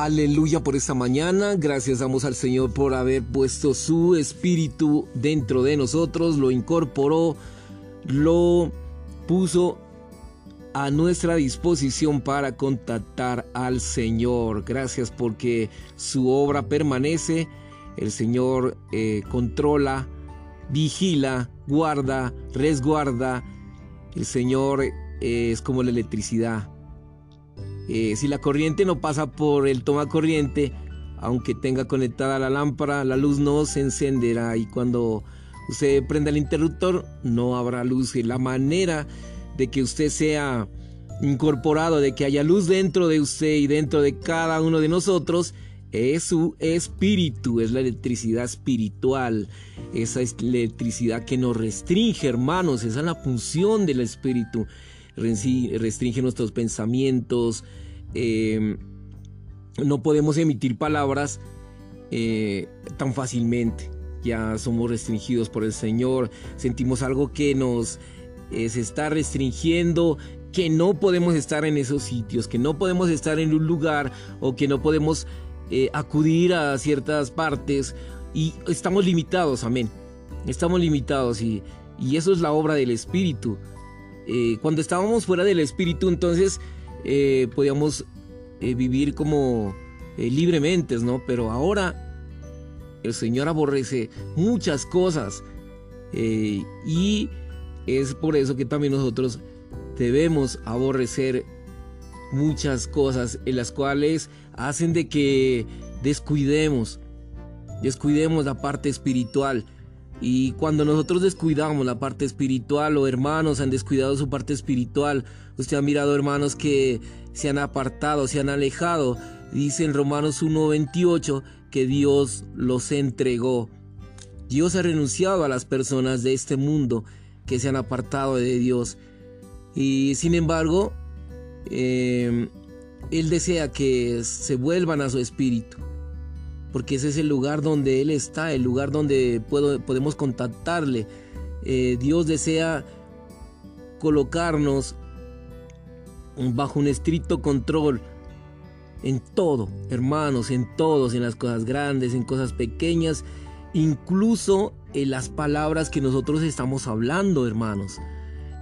Aleluya por esta mañana. Gracias damos al Señor por haber puesto su espíritu dentro de nosotros, lo incorporó, lo puso a nuestra disposición para contactar al Señor. Gracias porque su obra permanece. El Señor eh, controla, vigila, guarda, resguarda. El Señor eh, es como la electricidad eh, si la corriente no pasa por el toma corriente, aunque tenga conectada la lámpara, la luz no se encenderá y cuando usted prenda el interruptor no habrá luz. Y la manera de que usted sea incorporado, de que haya luz dentro de usted y dentro de cada uno de nosotros, es su espíritu, es la electricidad espiritual, esa electricidad que nos restringe, hermanos, esa es la función del espíritu restringe nuestros pensamientos, em, no podemos emitir palabras eh, tan fácilmente. Ya somos restringidos por el Señor, sentimos algo que nos eh, está restringiendo, que no podemos estar en esos sitios, que no podemos estar en un lugar o que no podemos eh, acudir a ciertas partes y estamos limitados, amén. Estamos limitados y, y eso es la obra del Espíritu. Eh, cuando estábamos fuera del espíritu, entonces eh, podíamos eh, vivir como libremente, ¿no? Pero ahora el Señor aborrece muchas cosas y es por eso que también nosotros debemos aborrecer muchas cosas en las cuales hacen de que descuidemos, descuidemos la parte espiritual y cuando nosotros descuidamos la parte espiritual o hermanos han descuidado su parte espiritual, usted ha mirado hermanos que se han apartado, se han alejado. Dice en Romanos 1.28 que Dios los entregó. Dios ha renunciado a las personas de este mundo que se han apartado de Dios. Y sin embargo, eh, Él desea que se vuelvan a su espíritu porque ese es el lugar donde Él está, el lugar donde podemos contactarle. Eh, Dios desea colocarnos bajo un estricto control en todo, hermanos, en todos, en las cosas grandes, en cosas pequeñas, incluso en las palabras que nosotros estamos hablando, hermanos.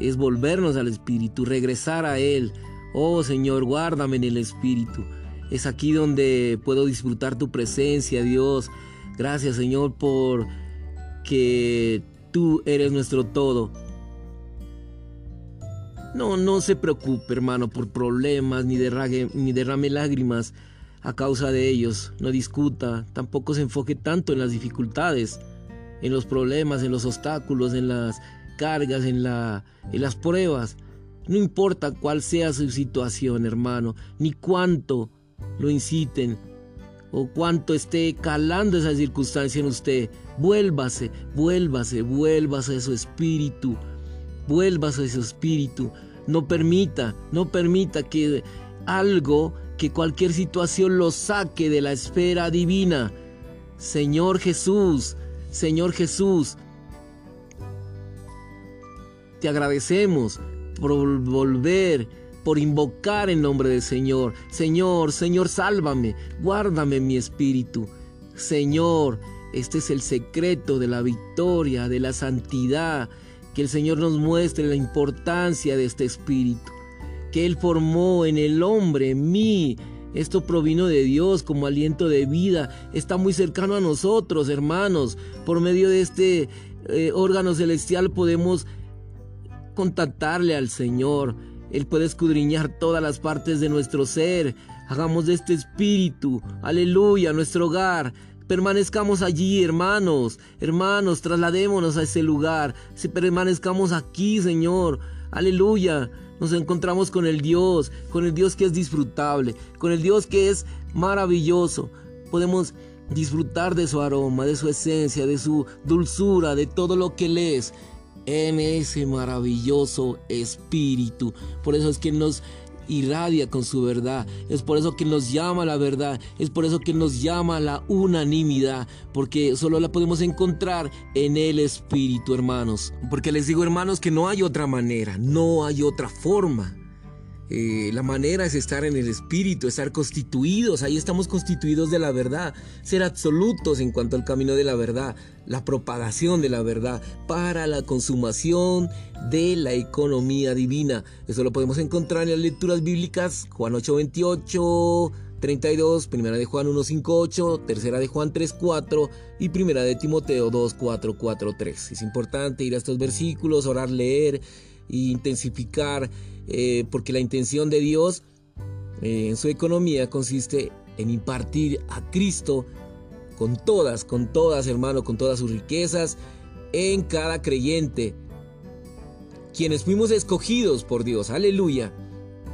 Es volvernos al Espíritu, regresar a Él. Oh Señor, guárdame en el Espíritu. Es aquí donde puedo disfrutar tu presencia, Dios. Gracias, Señor, por que tú eres nuestro todo. No, no se preocupe, hermano, por problemas ni derrame, ni derrame lágrimas a causa de ellos. No discuta, tampoco se enfoque tanto en las dificultades, en los problemas, en los obstáculos, en las cargas, en, la, en las pruebas. No importa cuál sea su situación, hermano, ni cuánto lo inciten o cuánto esté calando esa circunstancia en usted, vuélvase, vuélvase, vuélvase a su espíritu, vuélvase a su espíritu. No permita, no permita que algo, que cualquier situación lo saque de la esfera divina. Señor Jesús, Señor Jesús, te agradecemos por volver por invocar el nombre del Señor. Señor, Señor, sálvame, guárdame mi espíritu. Señor, este es el secreto de la victoria, de la santidad, que el Señor nos muestre la importancia de este espíritu, que Él formó en el hombre, en mí. Esto provino de Dios como aliento de vida. Está muy cercano a nosotros, hermanos. Por medio de este eh, órgano celestial podemos contactarle al Señor él puede escudriñar todas las partes de nuestro ser. Hagamos de este espíritu, aleluya, nuestro hogar. Permanezcamos allí, hermanos, hermanos, trasladémonos a ese lugar. Si permanezcamos aquí, Señor, aleluya. Nos encontramos con el Dios, con el Dios que es disfrutable, con el Dios que es maravilloso. Podemos disfrutar de su aroma, de su esencia, de su dulzura, de todo lo que Él es en ese maravilloso espíritu. Por eso es que nos irradia con su verdad. Es por eso que nos llama la verdad. Es por eso que nos llama la unanimidad. Porque solo la podemos encontrar en el Espíritu, hermanos. Porque les digo, hermanos, que no hay otra manera. No hay otra forma. Eh, la manera es estar en el espíritu, estar constituidos, ahí estamos constituidos de la verdad, ser absolutos en cuanto al camino de la verdad, la propagación de la verdad para la consumación de la economía divina. Eso lo podemos encontrar en las lecturas bíblicas, Juan 8:28. 32, primera de Juan 1.5.8, tercera de Juan 3.4 y primera de Timoteo 2.4.4.3. Es importante ir a estos versículos, orar, leer e intensificar eh, porque la intención de Dios eh, en su economía consiste en impartir a Cristo con todas, con todas, hermano, con todas sus riquezas en cada creyente, quienes fuimos escogidos por Dios, aleluya,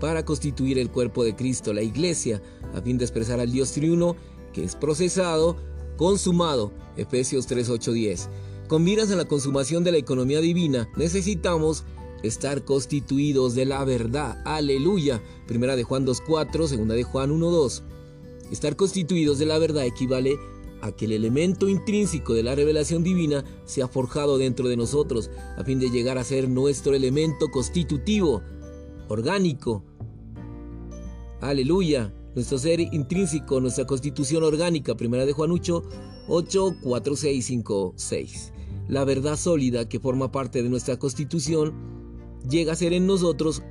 para constituir el cuerpo de Cristo, la iglesia, a fin de expresar al Dios triuno que es procesado, consumado, Efesios 3, 8, 10. Con miras a la consumación de la economía divina, necesitamos estar constituidos de la verdad. Aleluya. Primera de Juan 2.4, segunda de Juan 1.2. Estar constituidos de la verdad equivale a que el elemento intrínseco de la revelación divina sea forjado dentro de nosotros, a fin de llegar a ser nuestro elemento constitutivo, orgánico. Aleluya. Nuestro ser intrínseco, nuestra constitución orgánica, primera de Juan 8, 8, 4, 6, 5, 6. La verdad sólida que forma parte de nuestra constitución llega a ser en nosotros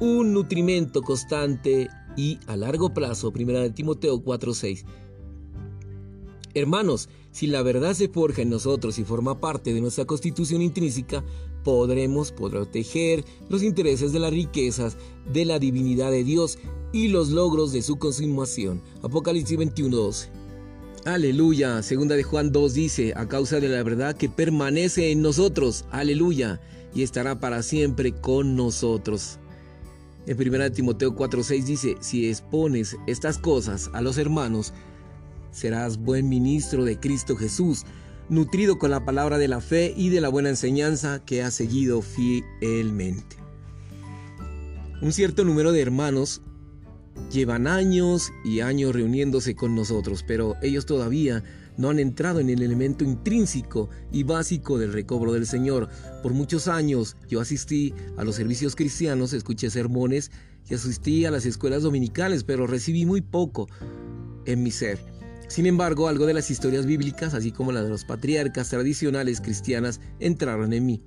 un nutrimento constante y a largo plazo. Primera de Timoteo 4:6. Hermanos, si la verdad se forja en nosotros y forma parte de nuestra constitución intrínseca, podremos proteger los intereses de las riquezas, de la divinidad de Dios y los logros de su consumación. Apocalipsis 21:12. Aleluya. Segunda de Juan 2 dice, a causa de la verdad que permanece en nosotros. Aleluya y estará para siempre con nosotros. En 1 Timoteo 4:6 dice, si expones estas cosas a los hermanos, serás buen ministro de Cristo Jesús, nutrido con la palabra de la fe y de la buena enseñanza que has seguido fielmente. Un cierto número de hermanos llevan años y años reuniéndose con nosotros, pero ellos todavía no han entrado en el elemento intrínseco y básico del recobro del Señor. Por muchos años yo asistí a los servicios cristianos, escuché sermones y asistí a las escuelas dominicales, pero recibí muy poco en mi ser. Sin embargo, algo de las historias bíblicas, así como las de los patriarcas tradicionales cristianas, entraron en mí.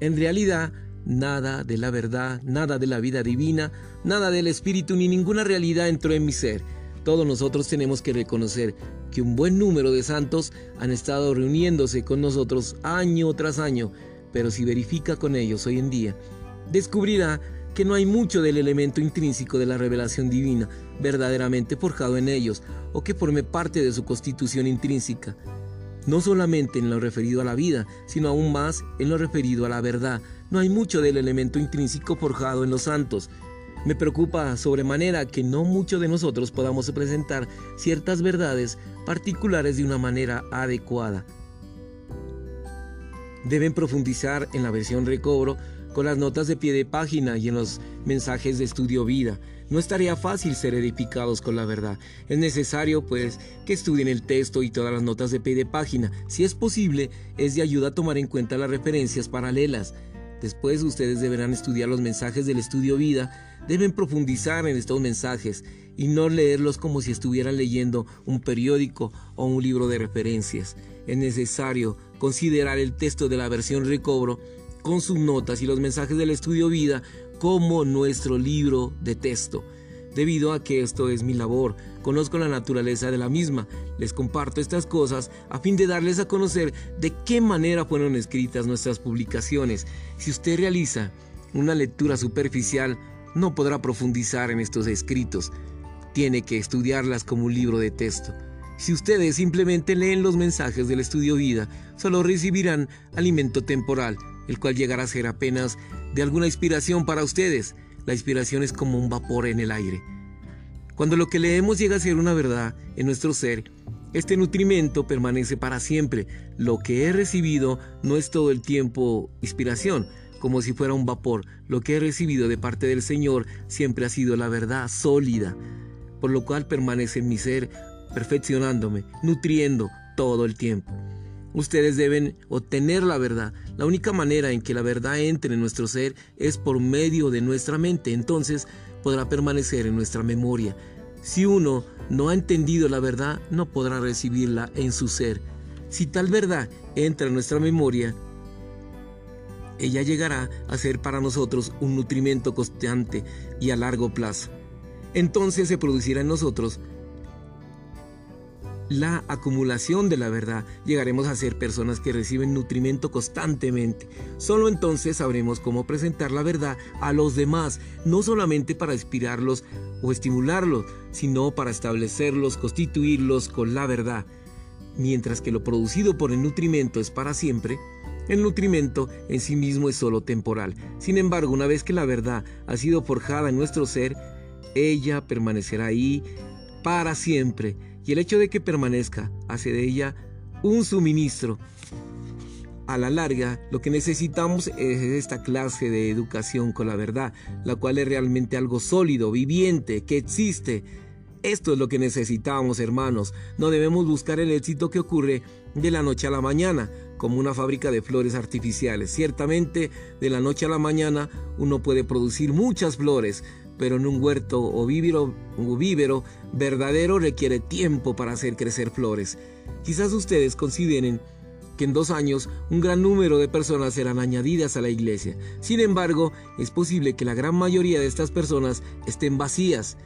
En realidad, nada de la verdad, nada de la vida divina, nada del Espíritu ni ninguna realidad entró en mi ser. Todos nosotros tenemos que reconocer que un buen número de santos han estado reuniéndose con nosotros año tras año, pero si verifica con ellos hoy en día, descubrirá que no hay mucho del elemento intrínseco de la revelación divina verdaderamente forjado en ellos o que forme parte de su constitución intrínseca, no solamente en lo referido a la vida, sino aún más en lo referido a la verdad. No hay mucho del elemento intrínseco forjado en los santos, me preocupa sobremanera que no muchos de nosotros podamos presentar ciertas verdades particulares de una manera adecuada. Deben profundizar en la versión recobro con las notas de pie de página y en los mensajes de estudio vida. No estaría fácil ser edificados con la verdad. Es necesario, pues, que estudien el texto y todas las notas de pie de página. Si es posible, es de ayuda tomar en cuenta las referencias paralelas. Después ustedes deberán estudiar los mensajes del estudio vida, deben profundizar en estos mensajes y no leerlos como si estuvieran leyendo un periódico o un libro de referencias. Es necesario considerar el texto de la versión recobro con sus notas y los mensajes del estudio vida como nuestro libro de texto. Debido a que esto es mi labor, conozco la naturaleza de la misma, les comparto estas cosas a fin de darles a conocer de qué manera fueron escritas nuestras publicaciones. Si usted realiza una lectura superficial, no podrá profundizar en estos escritos. Tiene que estudiarlas como un libro de texto. Si ustedes simplemente leen los mensajes del estudio vida, solo recibirán alimento temporal, el cual llegará a ser apenas de alguna inspiración para ustedes. La inspiración es como un vapor en el aire. Cuando lo que leemos llega a ser una verdad en nuestro ser, este nutrimento permanece para siempre. Lo que he recibido no es todo el tiempo inspiración, como si fuera un vapor. Lo que he recibido de parte del Señor siempre ha sido la verdad sólida, por lo cual permanece en mi ser, perfeccionándome, nutriendo todo el tiempo. Ustedes deben obtener la verdad. La única manera en que la verdad entre en nuestro ser es por medio de nuestra mente. Entonces podrá permanecer en nuestra memoria. Si uno no ha entendido la verdad, no podrá recibirla en su ser. Si tal verdad entra en nuestra memoria, ella llegará a ser para nosotros un nutrimento constante y a largo plazo. Entonces se producirá en nosotros la acumulación de la verdad, llegaremos a ser personas que reciben nutrimento constantemente. Solo entonces sabremos cómo presentar la verdad a los demás, no solamente para inspirarlos o estimularlos, sino para establecerlos, constituirlos con la verdad. Mientras que lo producido por el nutrimento es para siempre, el nutrimento en sí mismo es solo temporal. Sin embargo, una vez que la verdad ha sido forjada en nuestro ser, ella permanecerá ahí para siempre y el hecho de que permanezca hace de ella un suministro. A la larga, lo que necesitamos es esta clase de educación con la verdad, la cual es realmente algo sólido, viviente, que existe. Esto es lo que necesitamos, hermanos. No debemos buscar el éxito que ocurre de la noche a la mañana, como una fábrica de flores artificiales. Ciertamente, de la noche a la mañana uno puede producir muchas flores, pero en un huerto o vívero, verdadero requiere tiempo para hacer crecer flores. Quizás ustedes consideren que en dos años un gran número de personas serán añadidas a la iglesia. Sin embargo, es posible que la gran mayoría de estas personas estén vacías.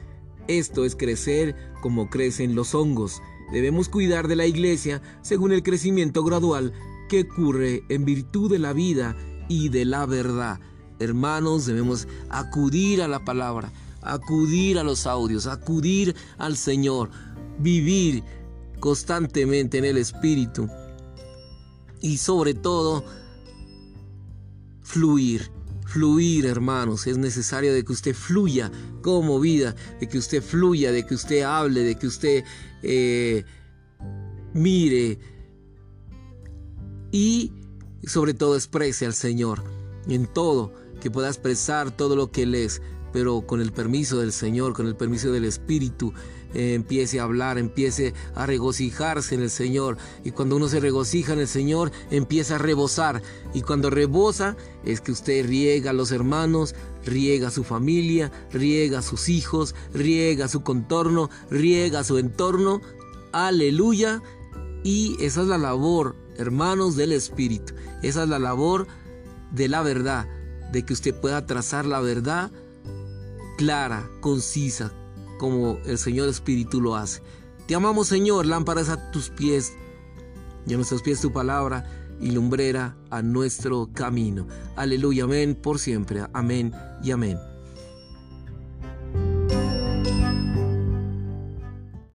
Esto es crecer como crecen los hongos. Debemos cuidar de la iglesia según el crecimiento gradual que ocurre en virtud de la vida y de la verdad. Hermanos, debemos acudir a la palabra, acudir a los audios, acudir al Señor, vivir constantemente en el Espíritu y sobre todo fluir. Fluir, hermanos, es necesario de que usted fluya como vida, de que usted fluya, de que usted hable, de que usted eh, mire y sobre todo exprese al Señor en todo que pueda expresar todo lo que Él es, pero con el permiso del Señor, con el permiso del Espíritu, eh, empiece a hablar, empiece a regocijarse en el Señor. Y cuando uno se regocija en el Señor, empieza a rebosar. Y cuando rebosa, es que usted riega a los hermanos, riega a su familia, riega a sus hijos, riega a su contorno, riega a su entorno. Aleluya. Y esa es la labor, hermanos del Espíritu. Esa es la labor de la verdad de que usted pueda trazar la verdad clara, concisa, como el Señor Espíritu lo hace. Te amamos Señor, lámparas a tus pies y a nuestros pies tu palabra y lumbrera a nuestro camino. Aleluya, amén, por siempre, amén y amén.